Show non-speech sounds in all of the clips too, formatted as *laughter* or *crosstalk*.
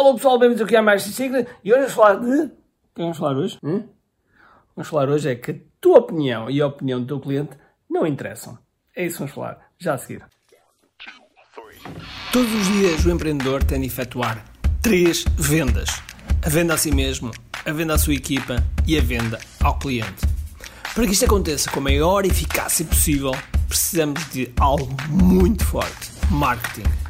Olá pessoal, bem-vindos aqui a mais Sigla e hoje vamos falar de. O que vamos falar hoje? Hum? Vamos falar hoje é que a tua opinião e a opinião do teu cliente não interessam. É isso que vamos falar já a seguir. Todos os dias o empreendedor tem de efetuar três vendas: a venda a si mesmo, a venda à sua equipa e a venda ao cliente. Para que isto aconteça com a maior eficácia possível, precisamos de algo muito forte: marketing.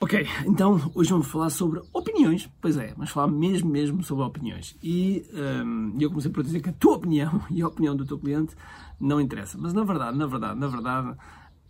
Ok, então hoje vamos falar sobre opiniões. Pois é, vamos falar mesmo, mesmo sobre opiniões. E um, eu comecei por dizer que a tua opinião *laughs* e a opinião do teu cliente não interessa. Mas na verdade, na verdade, na verdade,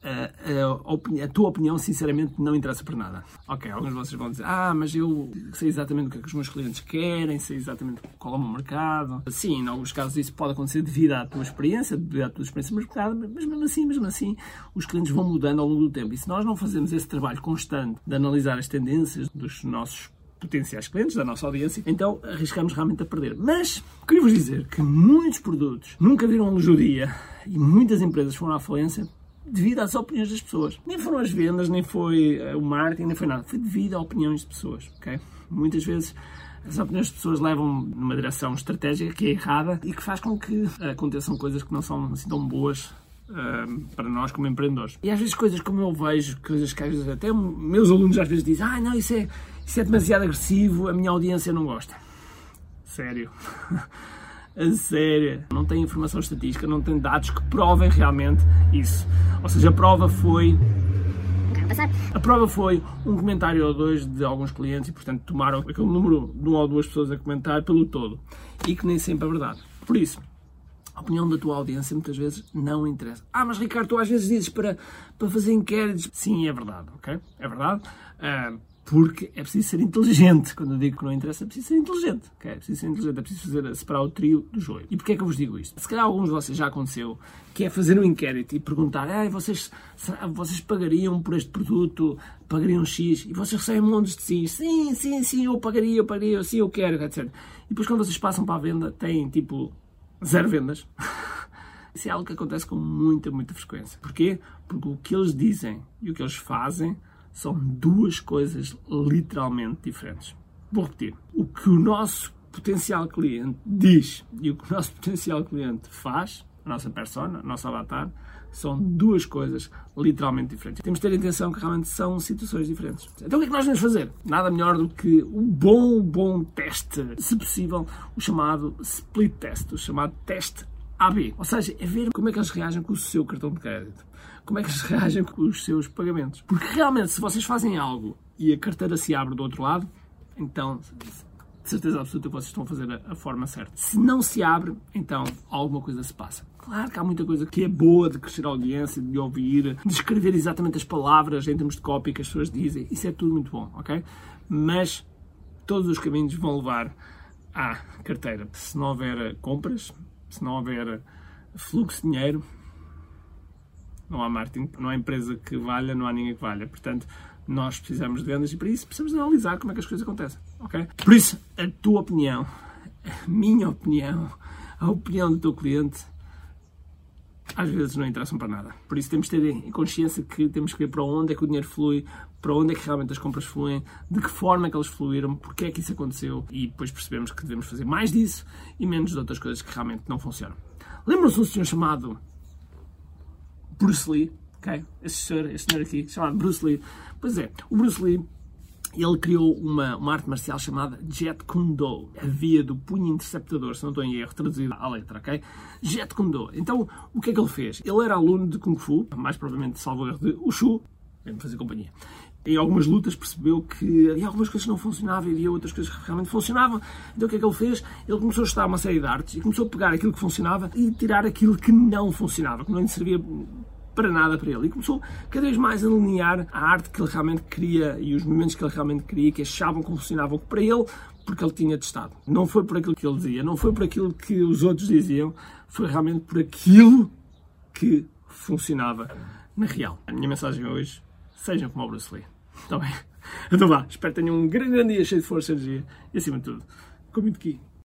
a, a, tua opinião, sinceramente, não interessa por nada. Ok, alguns de vocês vão dizer, ah, mas eu sei exatamente o que é que os meus clientes querem, sei exatamente qual é o meu mercado. Sim, em alguns casos isso pode acontecer devido à tua experiência, devido à tua experiência no mercado, mas mesmo assim, mesmo assim, os clientes vão mudando ao longo do tempo. E se nós não fazemos esse trabalho constante de analisar as tendências dos nossos potenciais clientes, da nossa audiência, então arriscamos realmente a perder. Mas queria vos dizer que muitos produtos nunca viram a luz do dia e muitas empresas foram à falência devido às opiniões das pessoas. Nem foram as vendas, nem foi uh, o marketing, nem foi nada. Foi devido a opiniões de pessoas, ok? Muitas vezes as opiniões de pessoas levam numa direção estratégica que é errada e que faz com que aconteçam coisas que não são assim tão boas Uh, para nós como empreendedores. E às vezes coisas como eu vejo, coisas que às vezes até meus alunos às vezes dizem ah não, isso é, isso é demasiado agressivo, a minha audiência não gosta. Sério. *laughs* a sério. Não tem informação estatística, não tem dados que provem realmente isso. Ou seja, a prova foi. A prova foi um comentário ou dois de alguns clientes e, portanto, tomaram aquele número de uma ou duas pessoas a comentar pelo todo. E que nem sempre é verdade. Por isso, a opinião da tua audiência muitas vezes não interessa. Ah, mas Ricardo, tu às vezes dizes para, para fazer inquéritos. Sim, é verdade, ok? É verdade. Uh, porque é preciso ser inteligente. Quando eu digo que não interessa, é preciso ser inteligente. Okay? É preciso ser inteligente, é preciso fazer, separar o trio do joio. E porquê é que eu vos digo isto? Se calhar alguns de vocês já aconteceu, que é fazer um inquérito e perguntar ah, vocês, vocês pagariam por este produto, pagariam X, e vocês recebem montes de sim, sim, sim, sim, eu pagaria, eu pagaria, sim, eu quero, etc. E depois quando vocês passam para a venda, têm tipo zero vendas. *laughs* Isso é algo que acontece com muita, muita frequência. Porquê? Porque o que eles dizem e o que eles fazem são duas coisas literalmente diferentes. Vou repetir. O que o nosso potencial cliente diz e o que o nosso *laughs* potencial cliente faz, a nossa persona, a nossa avatar, são duas coisas literalmente diferentes. Temos de ter atenção que realmente são situações diferentes. Então o que é que nós devemos fazer? Nada melhor do que um bom, bom teste. Se possível, o chamado split test, o chamado teste AB. Ou seja, é ver como é que eles reagem com o seu cartão de crédito como é que eles *laughs* reagem com os seus pagamentos. Porque realmente, se vocês fazem algo e a carteira se abre do outro lado, então de certeza absoluta que vocês estão a fazer a, a, forma certa. Se não se abre, então alguma coisa se passa. Claro que há muita coisa que é boa de crescer a audiência, de ouvir, de escrever exatamente as palavras em termos de cópia que as pessoas dizem. Isso é tudo muito bom, ok? Mas todos os caminhos vão levar à carteira. Se não houver compras, se não houver fluxo de dinheiro, não há marketing, não há empresa que valha, não há ninguém que valha. Portanto, nós precisamos de vendas e para isso precisamos analisar como é que as coisas acontecem. Ok? Por isso, a tua opinião, a minha opinião, a opinião do teu cliente, às vezes não interessam para nada. Por isso temos de ter em consciência que temos que ver para onde é que o dinheiro flui, para onde é que realmente as compras fluem, de que forma é que eles fluíram, porque é que isso aconteceu e depois percebemos que devemos fazer mais disso e menos de outras coisas que realmente não funcionam. Lembram-se de um senhor chamado Bruce Lee, ok? Este senhor, este senhor aqui, chamado Bruce Lee. Pois é, o Bruce Lee, ele criou uma, uma arte marcial chamada Jet Kune Do, a via do punho interceptador, se não estou em erro, traduzida à letra, ok? Jet Kune Do. Então, o que é que ele fez? Ele era aluno de Kung Fu, mais provavelmente, salvo erro, de Wushu, vem fazer companhia em algumas lutas percebeu que havia algumas coisas que não funcionavam e havia outras coisas que realmente funcionavam. Então o que é que ele fez? Ele começou a estudar uma série de artes e começou a pegar aquilo que funcionava e tirar aquilo que não funcionava, que não lhe servia para nada para ele. E começou cada vez mais a alinhar a arte que ele realmente queria e os movimentos que ele realmente queria, que achavam que funcionavam para ele, porque ele tinha testado. Não foi por aquilo que ele dizia, não foi por aquilo que os outros diziam, foi realmente por aquilo que funcionava na real. A minha mensagem hoje, sejam como o Bruce Lee. Está bem? *laughs* Então vá, espero que tenham um grande, grande dia cheio de força e energia e acima de tudo, com muito aqui.